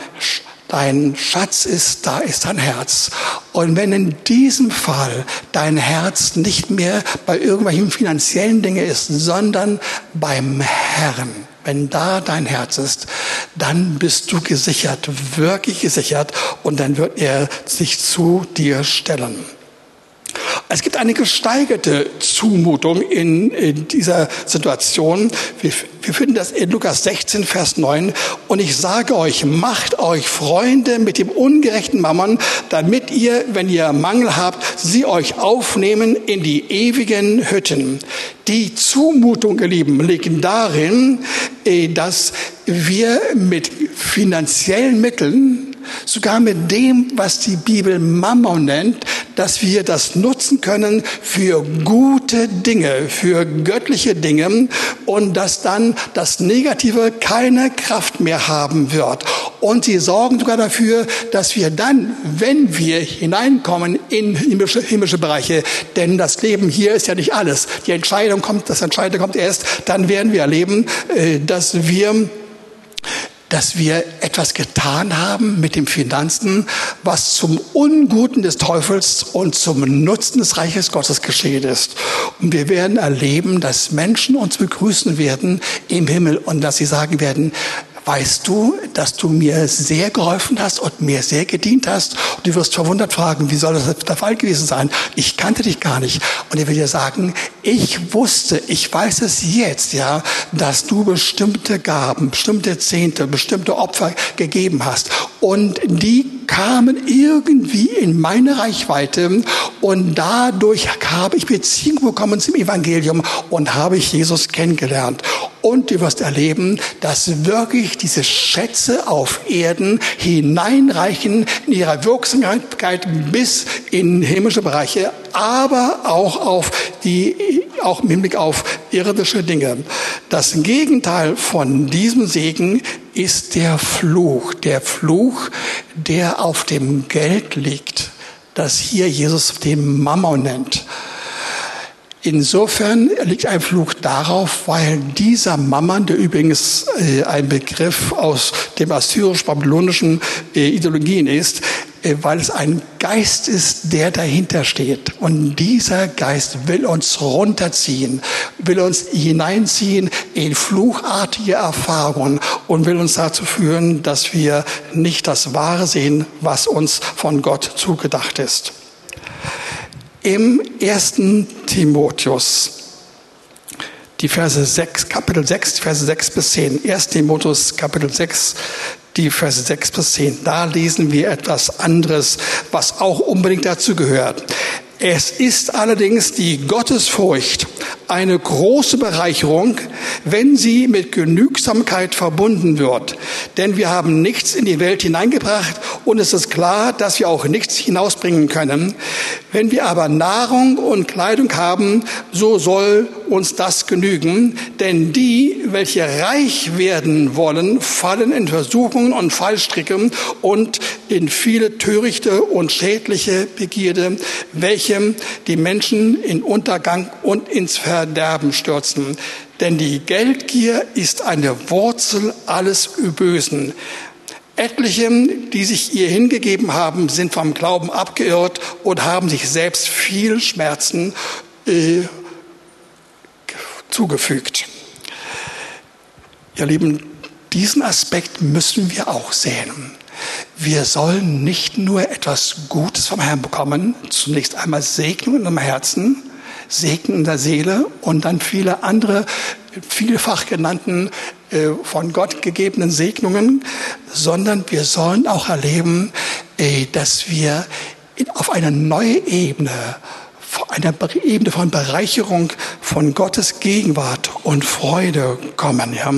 dein Schatz ist, da ist dein Herz. Und wenn in diesem Fall dein Herz nicht mehr bei irgendwelchen finanziellen Dingen ist, sondern beim Herrn, wenn da dein Herz ist, dann bist du gesichert, wirklich gesichert, und dann wird er sich zu dir stellen. Es gibt eine gesteigerte Zumutung in, in dieser Situation. Wir, wir finden das in Lukas 16, Vers 9. Und ich sage euch, macht euch Freunde mit dem ungerechten Mammon, damit ihr, wenn ihr Mangel habt, sie euch aufnehmen in die ewigen Hütten. Die Zumutung, ihr Lieben, liegt darin, eh, dass wir mit finanziellen Mitteln sogar mit dem, was die Bibel Mammon nennt, dass wir das nutzen können für gute Dinge, für göttliche Dinge und dass dann das Negative keine Kraft mehr haben wird. Und sie sorgen sogar dafür, dass wir dann, wenn wir hineinkommen in himmlische, himmlische Bereiche, denn das Leben hier ist ja nicht alles. Die Entscheidung kommt, das Entscheidende kommt erst, dann werden wir erleben, äh, dass wir dass wir etwas getan haben mit den Finanzen, was zum Unguten des Teufels und zum Nutzen des Reiches Gottes geschehen ist. Und wir werden erleben, dass Menschen uns begrüßen werden im Himmel und dass sie sagen werden, weißt du, dass du mir sehr geholfen hast und mir sehr gedient hast? Und du wirst verwundert fragen, wie soll das der Fall gewesen sein? Ich kannte dich gar nicht. Und er will dir sagen, ich wusste, ich weiß es jetzt, ja, dass du bestimmte Gaben, bestimmte Zehnte, bestimmte Opfer gegeben hast. Und die kamen irgendwie in meine Reichweite und dadurch habe ich Beziehung bekommen zum Evangelium und habe ich Jesus kennengelernt. Und du wirst erleben, dass wirklich diese Schätze auf Erden hineinreichen in ihrer Wirksamkeit bis in himmlische Bereiche, aber auch auf die, auch im Hinblick auf irdische Dinge. Das Gegenteil von diesem Segen ist der Fluch. Der Fluch, der auf dem Geld liegt, das hier Jesus den Mammon nennt. Insofern liegt ein Fluch darauf, weil dieser Mammon, der übrigens äh, ein Begriff aus dem assyrisch-babylonischen äh, Ideologien ist, äh, weil es ein Geist ist, der dahinter steht. Und dieser Geist will uns runterziehen, will uns hineinziehen in fluchartige Erfahrungen und will uns dazu führen, dass wir nicht das Wahre sehen, was uns von Gott zugedacht ist. Im ersten Timotheus, die Verse 6, Kapitel 6, Verse 6 bis 10. 1. Timotheus, Kapitel 6, die Verse 6 bis 10. Da lesen wir etwas anderes, was auch unbedingt dazu gehört. Es ist allerdings die Gottesfurcht eine große Bereicherung, wenn sie mit Genügsamkeit verbunden wird. Denn wir haben nichts in die Welt hineingebracht und es ist klar, dass wir auch nichts hinausbringen können. Wenn wir aber Nahrung und Kleidung haben, so soll uns das genügen. Denn die, welche reich werden wollen, fallen in Versuchungen und Fallstricke und in viele törichte und schädliche Begierde, welche die Menschen in Untergang und ins Verderben stürzen. Denn die Geldgier ist eine Wurzel alles Bösen. Etliche, die sich ihr hingegeben haben, sind vom Glauben abgeirrt und haben sich selbst viel Schmerzen äh, zugefügt. Ihr Lieben, diesen Aspekt müssen wir auch sehen. Wir sollen nicht nur etwas Gutes vom Herrn bekommen, zunächst einmal Segnung im Herzen, Segen in der Seele und dann viele andere, vielfach genannten, äh, von Gott gegebenen Segnungen, sondern wir sollen auch erleben, äh, dass wir auf eine neue Ebene einer Ebene von Bereicherung von Gottes Gegenwart und Freude kommen. Ja.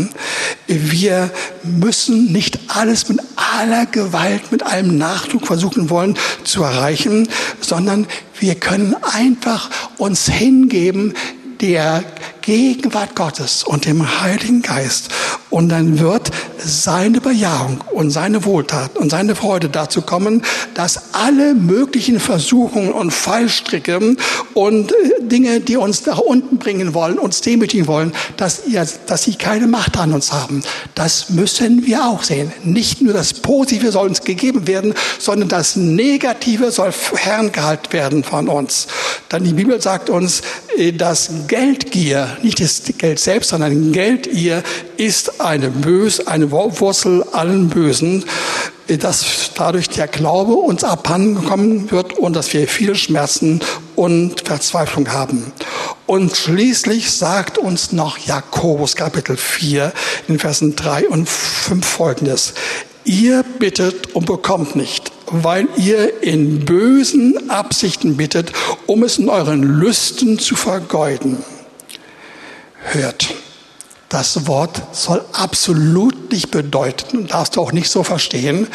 Wir müssen nicht alles mit aller Gewalt, mit allem Nachdruck versuchen wollen zu erreichen, sondern wir können einfach uns hingeben der Gegenwart Gottes und dem Heiligen Geist. Und dann wird seine Bejahung und seine Wohltat und seine Freude dazu kommen, dass alle möglichen Versuchungen und Fallstricke und äh, Dinge, die uns nach unten bringen wollen, uns demütigen wollen, dass, dass sie keine Macht an uns haben. Das müssen wir auch sehen. Nicht nur das Positive soll uns gegeben werden, sondern das Negative soll ferngehalten werden von uns. Dann die Bibel sagt uns, äh, dass Geldgier nicht das Geld selbst, sondern Geld ihr ist eine Böse, eine Wurzel allen Bösen, dass dadurch der Glaube uns abhandenkommen wird und dass wir viele Schmerzen und Verzweiflung haben. Und schließlich sagt uns noch Jakobus Kapitel 4 in Versen 3 und 5 folgendes. Ihr bittet und bekommt nicht, weil ihr in bösen Absichten bittet, um es in euren Lüsten zu vergeuden hört. Das Wort soll absolut nicht bedeuten und darfst du auch nicht so verstehen,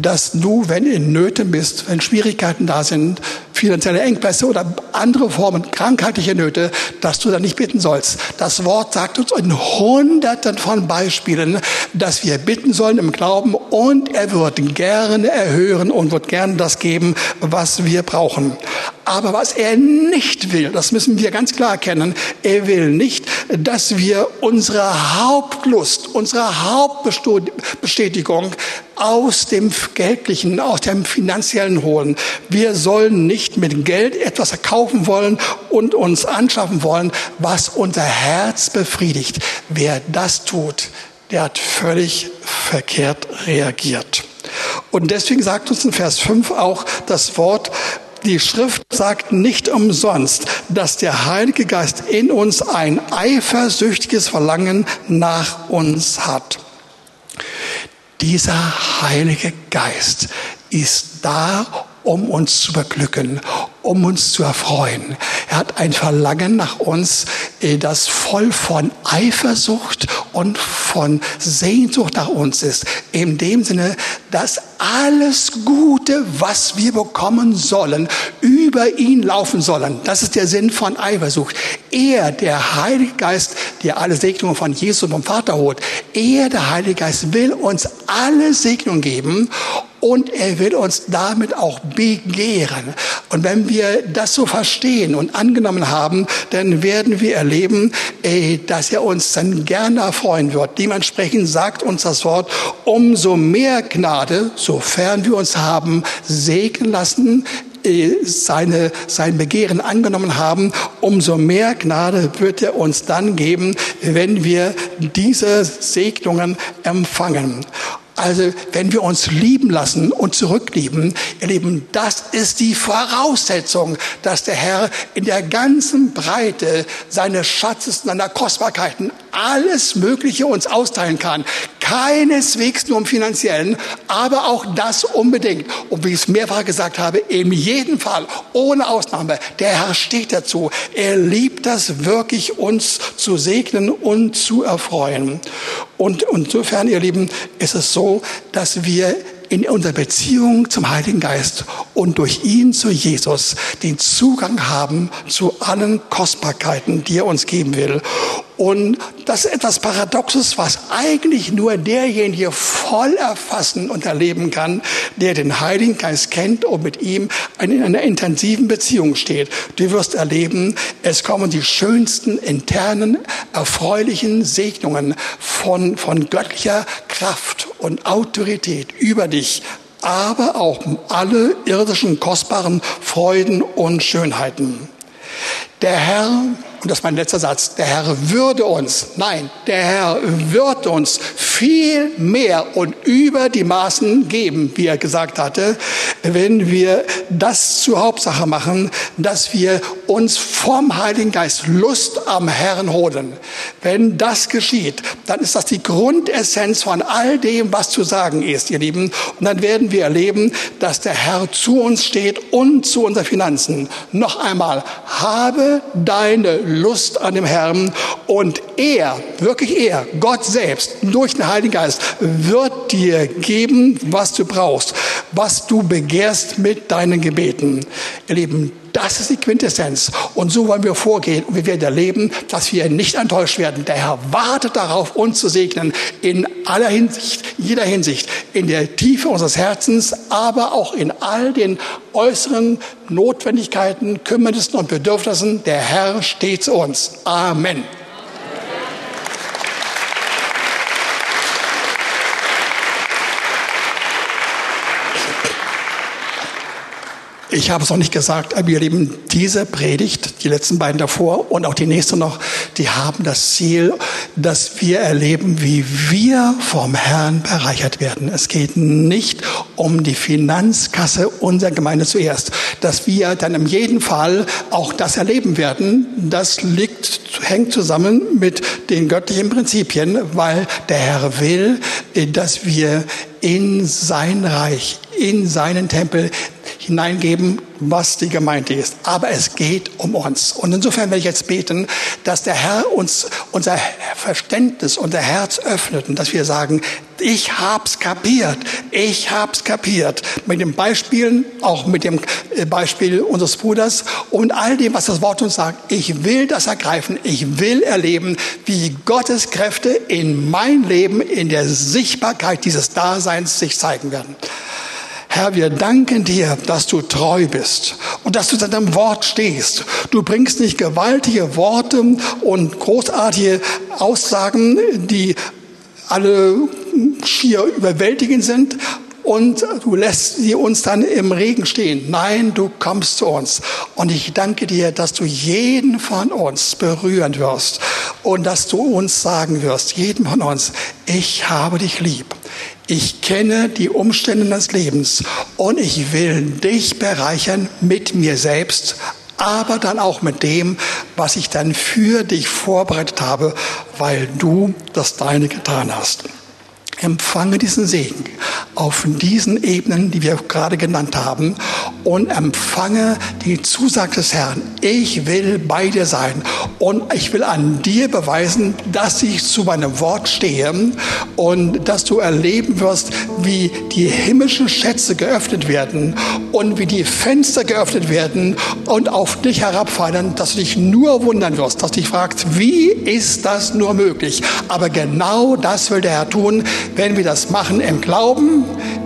dass du, wenn in Nöten bist, wenn Schwierigkeiten da sind, finanzielle Engpässe oder andere Formen, krankheitliche Nöte, dass du da nicht bitten sollst. Das Wort sagt uns in hunderten von Beispielen, dass wir bitten sollen im Glauben und er wird gerne erhören und wird gerne das geben, was wir brauchen. Aber was er nicht will, das müssen wir ganz klar erkennen, er will nicht, dass wir unsere Hauptlust, unsere Hauptbestätigung aus dem Geldlichen, aus dem Finanziellen holen. Wir sollen nicht mit Geld etwas erkaufen wollen und uns anschaffen wollen, was unser Herz befriedigt. Wer das tut, der hat völlig verkehrt reagiert. Und deswegen sagt uns in Vers 5 auch das Wort, die Schrift sagt nicht umsonst, dass der Heilige Geist in uns ein eifersüchtiges Verlangen nach uns hat. Dieser Heilige Geist ist da, um uns zu beglücken, um uns zu erfreuen. Er hat ein Verlangen nach uns, äh, das voll von Eifersucht und von Sehnsucht nach uns ist. In dem Sinne, dass alles Gute, was wir bekommen sollen, über ihn laufen sollen. Das ist der Sinn von Eifersucht. Er, der Heilige Geist, der alle Segnungen von Jesus vom Vater holt, er, der Heilige Geist, will uns alle Segnungen geben und er will uns damit auch begehren. Und wenn wir das so verstehen und angenommen haben, dann werden wir erleben, dass er uns dann gerne erfreuen wird. Dementsprechend sagt uns das Wort, umso mehr Gnade, sofern wir uns haben segnen lassen, seine, sein Begehren angenommen haben, umso mehr Gnade wird er uns dann geben, wenn wir diese Segnungen empfangen. Also wenn wir uns lieben lassen und zurücklieben, ihr Lieben, das ist die Voraussetzung, dass der Herr in der ganzen Breite seines Schatzes, seiner Kostbarkeiten alles Mögliche uns austeilen kann. Keineswegs nur im finanziellen, aber auch das unbedingt. Und wie ich es mehrfach gesagt habe, in jedem Fall, ohne Ausnahme, der Herr steht dazu. Er liebt das wirklich, uns zu segnen und zu erfreuen. Und insofern, ihr Lieben, ist es so, dass wir in unserer Beziehung zum Heiligen Geist und durch ihn zu Jesus den Zugang haben zu allen Kostbarkeiten, die er uns geben will. Und das ist etwas Paradoxes, was eigentlich nur derjenige voll erfassen und erleben kann, der den Heiligen Geist kennt und mit ihm in einer intensiven Beziehung steht. Du wirst erleben, es kommen die schönsten internen, erfreulichen Segnungen von, von göttlicher Kraft und Autorität über dich aber auch alle irdischen kostbaren Freuden und Schönheiten. Der Herr und das ist mein letzter Satz, der Herr würde uns, nein, der Herr wird uns viel mehr und über die Maßen geben, wie er gesagt hatte, wenn wir das zur Hauptsache machen, dass wir uns vom Heiligen Geist Lust am Herrn holen. Wenn das geschieht, dann ist das die Grundessenz von all dem, was zu sagen ist, ihr Lieben. Und dann werden wir erleben, dass der Herr zu uns steht und zu unseren Finanzen. Noch einmal, habe deine Lust an dem Herrn und er, wirklich er, Gott selbst, durch den Heiligen Geist, wird dir geben, was du brauchst, was du begehrst mit deinen Gebeten. Ihr Lieben, das ist die Quintessenz. Und so wollen wir vorgehen. Und wir werden erleben, dass wir nicht enttäuscht werden. Der Herr wartet darauf, uns zu segnen. In aller Hinsicht, jeder Hinsicht. In der Tiefe unseres Herzens, aber auch in all den äußeren Notwendigkeiten, Kümmernissen und Bedürfnissen. Der Herr steht zu uns. Amen. Ich habe es noch nicht gesagt, aber ihr Lieben, diese Predigt, die letzten beiden davor und auch die nächste noch, die haben das Ziel, dass wir erleben, wie wir vom Herrn bereichert werden. Es geht nicht um die Finanzkasse unserer Gemeinde zuerst. Dass wir dann in jedem Fall auch das erleben werden, das liegt, hängt zusammen mit den göttlichen Prinzipien, weil der Herr will, dass wir in sein Reich, in seinen Tempel hineingeben, was die Gemeinde ist. Aber es geht um uns. Und insofern werde ich jetzt beten, dass der Herr uns unser Verständnis, unser Herz öffnet und dass wir sagen, ich hab's kapiert, ich hab's kapiert. Mit den Beispielen, auch mit dem äh, Beispiel unseres Bruders und all dem, was das Wort uns sagt. Ich will das ergreifen, ich will erleben, wie Gottes Kräfte in mein Leben, in der Sichtbarkeit dieses Daseins sich zeigen werden. Herr, wir danken dir, dass du treu bist und dass du zu deinem Wort stehst. Du bringst nicht gewaltige Worte und großartige Aussagen, die alle schier überwältigend sind und du lässt sie uns dann im Regen stehen. Nein, du kommst zu uns. Und ich danke dir, dass du jeden von uns berühren wirst und dass du uns sagen wirst, jeden von uns, ich habe dich lieb. Ich kenne die Umstände des Lebens und ich will dich bereichern mit mir selbst, aber dann auch mit dem, was ich dann für dich vorbereitet habe, weil du das Deine getan hast. Empfange diesen Segen auf diesen Ebenen, die wir gerade genannt haben, und empfange die Zusage des Herrn. Ich will bei dir sein und ich will an dir beweisen, dass ich zu meinem Wort stehe und dass du erleben wirst, wie die himmlischen Schätze geöffnet werden und wie die Fenster geöffnet werden und auf dich herabfallen, dass du dich nur wundern wirst, dass du dich fragst, wie ist das nur möglich? Aber genau das will der Herr tun wenn wir das machen im Glauben,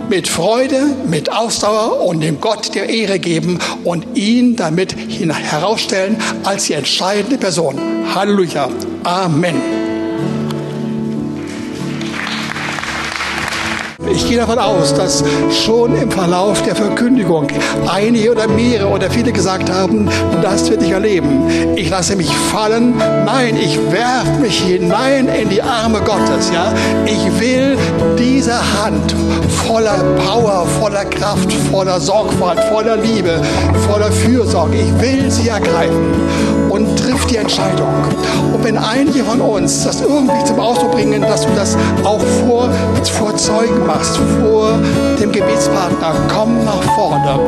mit Freude, mit Ausdauer und dem Gott der Ehre geben und ihn damit herausstellen als die entscheidende Person. Halleluja. Amen. Ich gehe davon aus, dass schon im Verlauf der Verkündigung einige oder mehrere oder viele gesagt haben, das wird ich erleben. Ich lasse mich fallen. Nein, ich werfe mich hinein in die Arme Gottes. Ja, ich will diese Hand voller Power, voller Kraft, voller Sorgfalt, voller Liebe, voller Fürsorge. Ich will sie ergreifen trifft die Entscheidung. Und wenn einige von uns das irgendwie zum Ausdruck bringen, dass du das auch vor, vor Zeugen machst, vor dem Gebetspartner, komm nach vorne.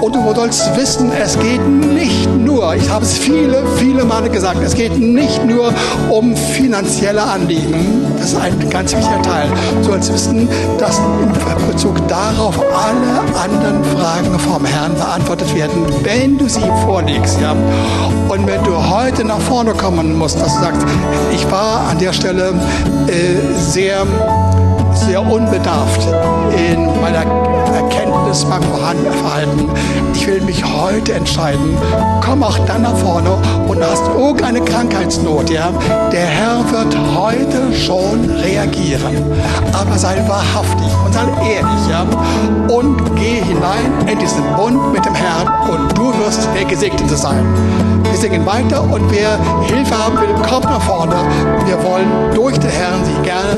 Und du sollst wissen, es geht nicht nur, ich habe es viele, viele Male gesagt, es geht nicht nur um finanzielle Anliegen. Das ist ein ganz wichtiger Teil. Du sollst wissen, dass in Bezug darauf alle anderen Fragen vom Herrn beantwortet werden, wenn du sie vorlegst. Ja? Und wenn du heute nach vorne kommen musst, dass du sagst, ich war an der Stelle äh, sehr sehr unbedarft in meiner Erkenntnis beim Verhalten. Ich will mich heute entscheiden. Komm auch dann nach vorne und hast irgendeine Krankheitsnot. Ja? Der Herr wird heute schon reagieren. Aber sei wahrhaftig sei ehrlich. Ja? Und geh hinein in diesen Bund mit dem Herrn und du wirst der Gesegnete sein. Wir singen weiter und wer Hilfe haben will, kommt nach vorne. Wir wollen durch den Herrn Sie gerne